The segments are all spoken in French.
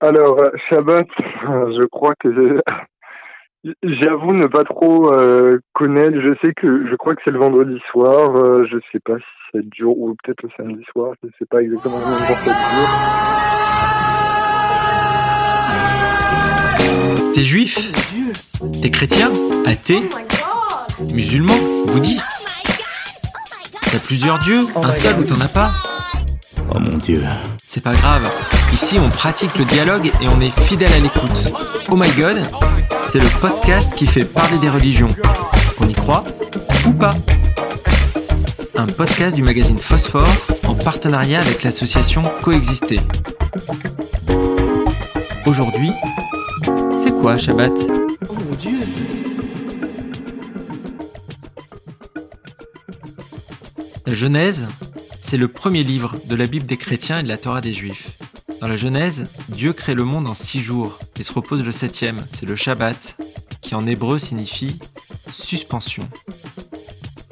Alors, euh, Shabbat, je crois que j'avoue ne pas trop euh, connaître. Je sais que je crois que c'est le vendredi soir. euh, je sais pas si c'est le jour ou peut-être le samedi soir. Je sais pas exactement combien de jours ça dure. T'es juif? T'es chrétien? Athée? Musulman? Bouddhiste? T'as plusieurs dieux? Un seul ou t'en as pas? Oh mon dieu. C'est pas grave. Ici, on pratique le dialogue et on est fidèle à l'écoute. Oh my god, c'est le podcast qui fait parler des religions. Qu'on y croit ou pas? Un podcast du magazine Phosphore en partenariat avec l'association Coexister. Aujourd'hui, c'est quoi Shabbat? La Genèse, c'est le premier livre de la Bible des chrétiens et de la Torah des juifs. Dans la Genèse, Dieu crée le monde en six jours et se repose le septième, c'est le Shabbat, qui en hébreu signifie suspension.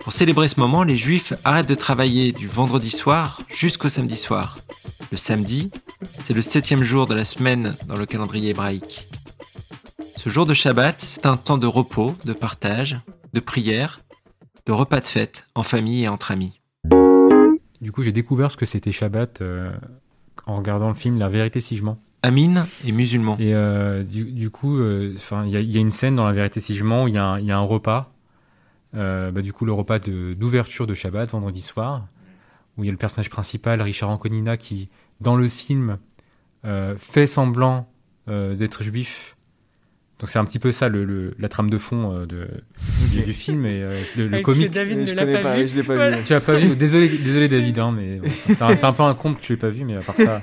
Pour célébrer ce moment, les juifs arrêtent de travailler du vendredi soir jusqu'au samedi soir. Le samedi, c'est le septième jour de la semaine dans le calendrier hébraïque. Ce jour de Shabbat, c'est un temps de repos, de partage, de prière, de repas de fête en famille et entre amis. Du coup, j'ai découvert ce que c'était Shabbat euh, en regardant le film La vérité si je mens. Amine est musulman. Et euh, du, du coup, euh, enfin, il y, y a une scène dans La vérité si je mens où il y, a un- il y a un repas. Euh, bah, du coup, le repas de- d'ouverture de, Shabbat, vendredi soir, où il y a le personnage principal, Richard Anconina, qui, dans le film, euh, fait semblant euh, d'être juif. Donc c'est un petit peu ça le, le- la trame de fond euh, de, du, du film et euh, le, le Avec comique. David ne je l'a connais pas, vu. je l'ai pas Voilà. vu. Tu l'as pas vu Désolé, désolé David, hein, mais bon, c'est un, peu un con que tu l'aies pas vu, mais à part ça.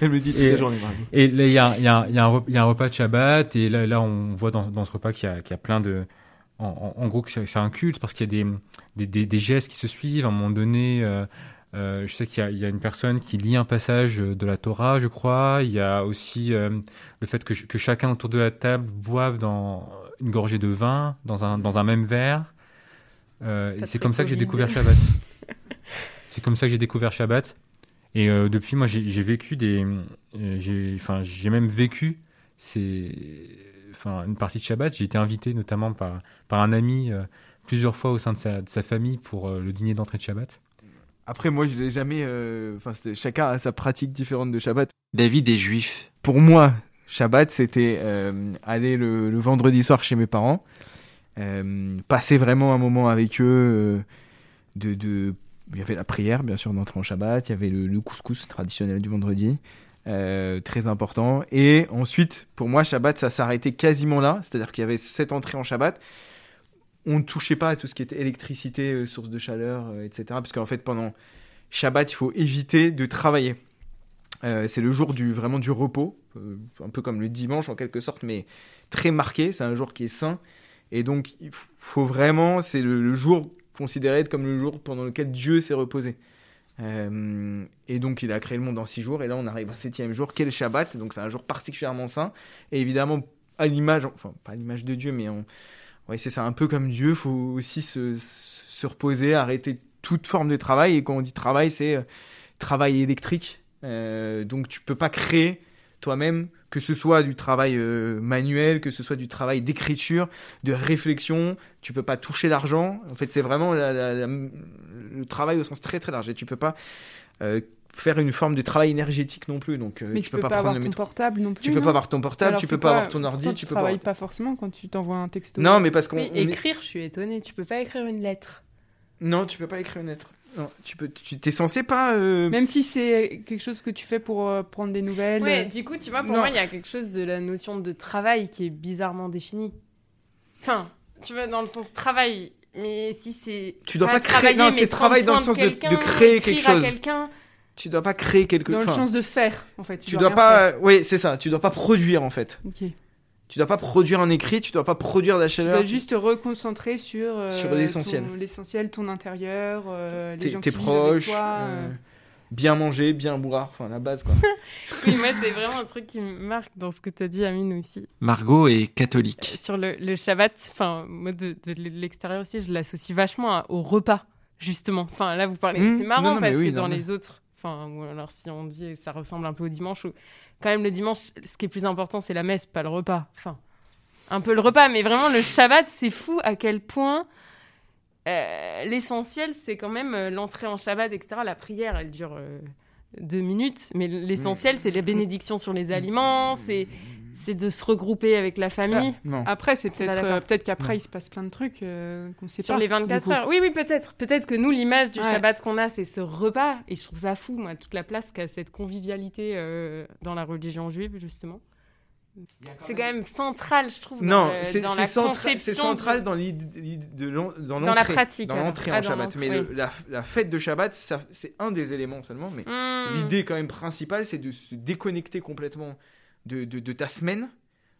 Elle me dit toute Et- la journée, bravo. Et là, il y a, il y, a, il y, a y a un repas de Shabbat, et là, là on voit dans, dans ce repas qu'il y, a- qu'il y a plein de. En, en- en gros, que c'est c'est un culte parce qu'il y a des, des, des, des gestes qui se suivent. À un moment donné, euh, euh, je sais qu'il y, a- il y a une personne qui lit un passage de la Torah, je crois. Il y a aussi euh, le fait que, ch- que chacun autour de la table boive dans une gorgée de vin, dans un, dans un même verre. Euh, et c'est comme ça que j'ai découvert Shabbat. c'est comme ça que j'ai découvert Shabbat. Et depuis, moi, j'ai vécu des, j'ai, enfin, j'ai même vécu, enfin, une partie de Shabbat. J'ai été invité notamment par par un ami plusieurs fois au sein de sa, de sa famille pour le dîner d'entrée de Shabbat. Après, moi, je l'ai jamais. euh, Enfin, c'était- chacun a sa pratique différente de Shabbat. David est juif. Pour moi, Shabbat, c'était euh, aller le, le vendredi soir chez mes parents, euh, passer vraiment un moment avec eux. euh, de, de, il y avait la prière, bien sûr, d'entrer en Shabbat. Il y avait le, le couscous traditionnel du vendredi, euh, très important. Et ensuite, pour moi, Shabbat, ça s'arrêtait quasiment là. C'est-à-dire qu'il y avait cette entrée en Shabbat. On ne touchait pas à tout ce qui était électricité, euh, source de chaleur, euh, etc. Parce qu'en fait, pendant Shabbat, il faut éviter de travailler. Euh, c'est le jour du vraiment du repos, un peu comme le dimanche en quelque sorte, mais très marqué. C'est un jour qui est saint, et donc il faut vraiment, c'est le, le jour considéré comme le jour pendant lequel Dieu s'est reposé. Et donc il a créé le monde en six jours, et là on arrive au septième jour, quel Shabbat, donc c'est un jour particulièrement saint, et évidemment à l'image, enfin pas à l'image de Dieu, mais on, ouais c'est ça, un peu comme Dieu, faut aussi se, se reposer, arrêter toute forme de travail, et quand on dit travail, c'est euh, travail électrique, Euh, donc tu peux pas créer toi-même, que ce soit du travail euh, manuel, que ce soit du travail d'écriture, de réflexion, tu peux pas toucher l'argent. En fait, c'est vraiment le travail au sens très très large. Et tu peux pas faire une forme de travail énergétique non plus. Donc, euh, Mais tu, peux, pas, avoir prendre le ton métro. portable non plus. Tu peux pas avoir ton portable, Alors, tu peux pas avoir ton ordi, tu tu peux pas. travailles avoir- pas forcément quand tu t'envoies un texto. Non, mais parce qu'on. Oui, on est- écrire, je suis étonnée. Tu peux pas écrire une lettre. Non, tu peux pas écrire une lettre. Non, tu peux. Tu t'es censé pas. euh, Même si c'est quelque chose que tu fais pour euh, prendre des nouvelles. Ouais, euh, du coup, tu vois, pour Non. moi, il y a quelque chose de la notion de travail qui est bizarrement définie. Enfin, tu vois, dans le sens travail. Mais si c'est. Tu dois pas créer- travailler, non, c'est travail dans le sens de- de créer quelque chose. quelqu'un. Tu dois pas créer quelque Dans le sens de faire, en fait. Tu dois rien pas. faire. Oui, c'est ça. Tu dois pas produire en fait. Ok. Tu dois pas produire un écrit. Tu dois pas produire de la Tu chaleur. dois juste te reconcentrer sur, euh, Sur l'essentiel. l'essentiel, ton intérieur, euh, les Tes, gens qui vivent avec proches. toi. euh, euh. bien manger, bien boire. Enfin, la base quoi. Oui, moi, c'est vraiment un truc qui me marque dans ce que tu as dit, Amine, aussi. Margot est catholique. Sur le, le Shabbat, enfin, moi, de, de l'extérieur aussi, je l'associe vachement à- au repas, justement. Enfin, là, vous parlez. Mmh. C'est marrant Non, non, mais parce oui, que dans les autres Enfin, ou alors si on dit que ça ressemble un peu au dimanche, ou- quand même le dimanche, ce qui est plus important, c'est la messe, pas le repas. Enfin, un peu le repas, mais vraiment le Shabbat, c'est fou à quel point euh, l'essentiel, c'est quand même euh, l'entrée en Shabbat, etc. La prière, elle dure euh, deux minutes, mais l'essentiel, c'est la bénédiction sur les aliments, c'est c'est de se regrouper avec la famille. Non. Après, c'est peut-être euh, peut-être qu'après il se passe plein de trucs euh, qu'on sait sur pas. les du 24 coup. heures. Oui, oui, peut-être. Peut-être que nous, l'image du Ouais. Shabbat qu'on a, c'est ce repas. Et je trouve ça fou, moi, toute la place qu'a cette convivialité euh, dans la religion juive, justement. C'est quand même central, je trouve. Non, c'est dans c'est la centra- conception c'est de- central dans l'idée de dans Dans la l'entrée, pratique, dans l'entrée Ah, en dans Shabbat. Mais le- la, la fête de Shabbat, c'est un des éléments seulement. Mais Hmm. l'idée quand même principale, c'est de se déconnecter complètement de, ta semaine,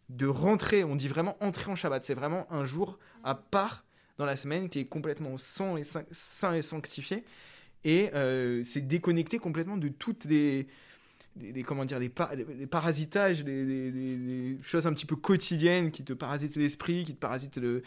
de rentrer. On dit vraiment entrer en Shabbat. C'est vraiment un jour à part dans la semaine qui est complètement sain et, et sanctifié. Et euh, c'est déconnecter complètement de toutes les, comment dire, des, par- des- des parasitages, des, choses un petit peu quotidiennes qui te parasitent l'esprit, qui te parasitent le,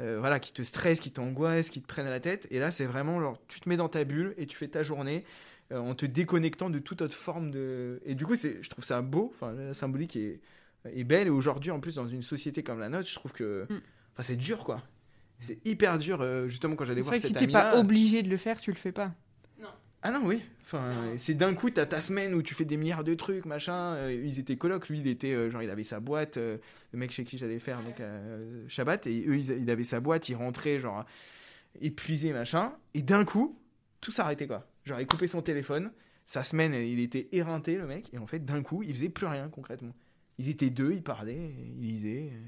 euh, voilà, qui te stressent, qui t'angoissent, qui te prennent à la tête. Et là, c'est vraiment genre, tu te mets dans ta bulle et tu fais ta journée en te déconnectant de toute autre forme de. Et du coup, c'est, je trouve ça beau. Enfin, la symbolique est, est belle. Et aujourd'hui, en plus, dans une société comme la nôtre, je trouve que, Mm. enfin, c'est dur, quoi. C'est hyper dur, euh, justement, quand j'allais C'est voir vrai que cette si t'es pas amie-là. obligé de le faire, tu le fais pas. Ah non, oui. Enfin, c'est d'un coup, t'as ta semaine où tu fais des milliards de trucs, machin. Euh, ils étaient colocs. Lui, il était, euh, genre, il avait sa boîte. euh, le mec chez qui j'allais faire donc, euh, Shabbat. Et eux, ils, il avait sa boîte. Il rentrait, genre, épuisé, machin. Et d'un coup, tout s'arrêtait, quoi. Genre, il coupait son téléphone. Sa semaine, il était éreinté, le mec. Et en fait, d'un coup, il faisait plus rien, concrètement. Ils étaient deux, ils parlaient, ils lisaient. euh,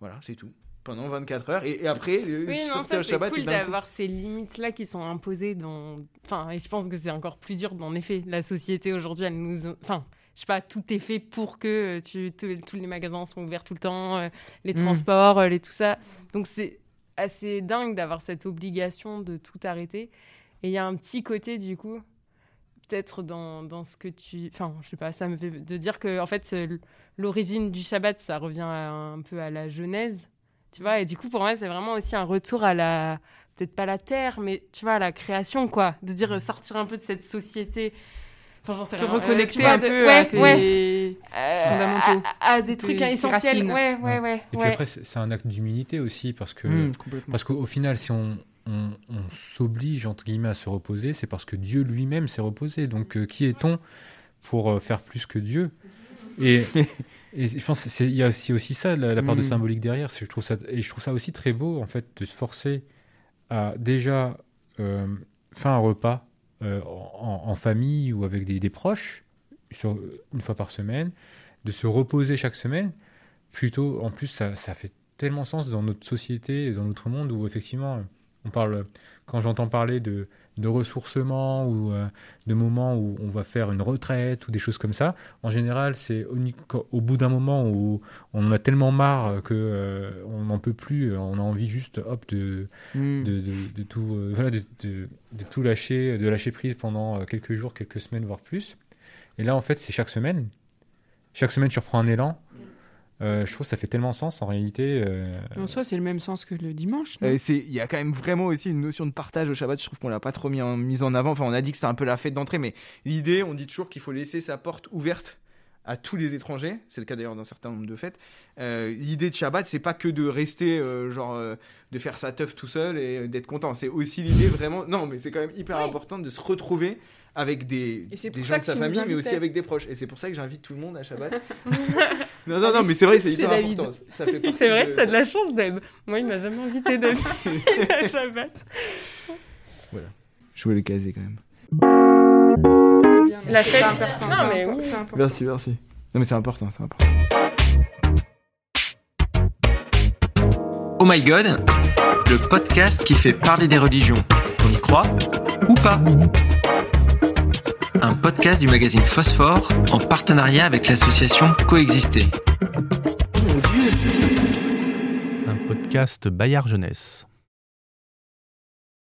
Voilà, c'est tout. Pendant 24 heures. Et, et après, Oui, non, ça c'est cool coup- d'avoir ces limites-là qui sont imposées dans. Enfin, et je pense que c'est encore plus dur, en effet. La société aujourd'hui, elle nous. Enfin, je sais pas, tout est fait pour que euh, tu, tous les magasins sont ouverts tout le temps, euh, les Mm. transports, euh, les tout ça. Donc c'est assez dingue d'avoir cette obligation de tout arrêter. Et il y a un petit côté, du coup, peut-être dans, dans ce que tu. Enfin, je sais pas, ça me fait de dire que, en fait, l'origine du Shabbat, ça revient à- un peu à la Genèse. Tu vois, et du coup, pour moi, c'est vraiment aussi un retour à la. Peut-être pas la terre, mais tu vois, à la création, quoi. De dire euh, sortir un peu de cette société. Enfin, j'en sais Te rien. Euh, reconnecter tu vois, un de- peu ouais, à tes ouais. Euh, fondamentaux. à, à des Tes- trucs tes essentiels. racines. Ouais, ouais, ouais. Et puis ouais. après, c'est un acte d'humilité aussi, parce que, Mm, complètement. parce qu'au final, si on, on, on s'oblige, entre guillemets, à se reposer, c'est parce que Dieu lui-même s'est reposé. Donc, euh, qui est-on pour euh, faire plus que Dieu? Et, et je pense qu'il y a aussi, aussi ça, la, la part de Mm. symbolique derrière. Je trouve ça, et je trouve ça aussi très beau, en fait, de se forcer à déjà euh, faire un repas en, en famille ou avec des, des proches, sur, une fois par semaine, de se reposer chaque semaine. Plutôt, en plus, ça, ça fait tellement sens dans notre société, et dans notre monde, où effectivement, on parle, quand j'entends parler de, de ressourcement ou euh, de moments où on va faire une retraite ou des choses comme ça, en général, c'est au, au bout d'un moment où on en a tellement marre que euh, on n'en peut plus, on a envie juste, hop, de, Mm. de, de, de tout, euh, voilà, de, de- de tout lâcher, de lâcher prise pendant euh, quelques jours, quelques semaines, voire plus. Et là, en fait, c'est chaque semaine. Chaque semaine, tu reprends un élan. Euh, je trouve que ça fait tellement sens en réalité. euh, En soi, c'est le même sens que le dimanche. Euh, Il y a quand même vraiment aussi une notion de partage au Shabbat. Je trouve qu'on l'a pas trop mis en, mise en avant. Enfin, on a dit que c'était un peu la fête d'entrée, mais l'idée, on dit toujours qu'il faut laisser sa porte ouverte à tous les étrangers. C'est le cas d'ailleurs dans certains nombres de fêtes. Euh, l'idée de Shabbat, c'est pas que de rester euh, genre euh, de faire sa teuf tout seul et d'être content. C'est aussi l'idée vraiment. Non, mais c'est quand même hyper Oui. important de se retrouver avec des, gens de sa famille, mais aussi avec des proches. Et c'est pour ça que j'invite tout le monde à Shabbat. non, non, non, mais c'est vrai, c'est hyper David. important. Ça fait C'est vrai de- t'as de la chance, Deb. Moi, il m'a jamais invité Deb à Shabbat. Je voulais le caser quand même. C'est La c'est fête- pas important. Non, mais C'est oui. important. Merci, merci. Non, mais c'est important, c'est important. Oh my god, le podcast qui fait parler des religions. On y croit ou pas? Un podcast du magazine Phosphore en partenariat avec l'association Coexister. Un podcast Bayard Jeunesse.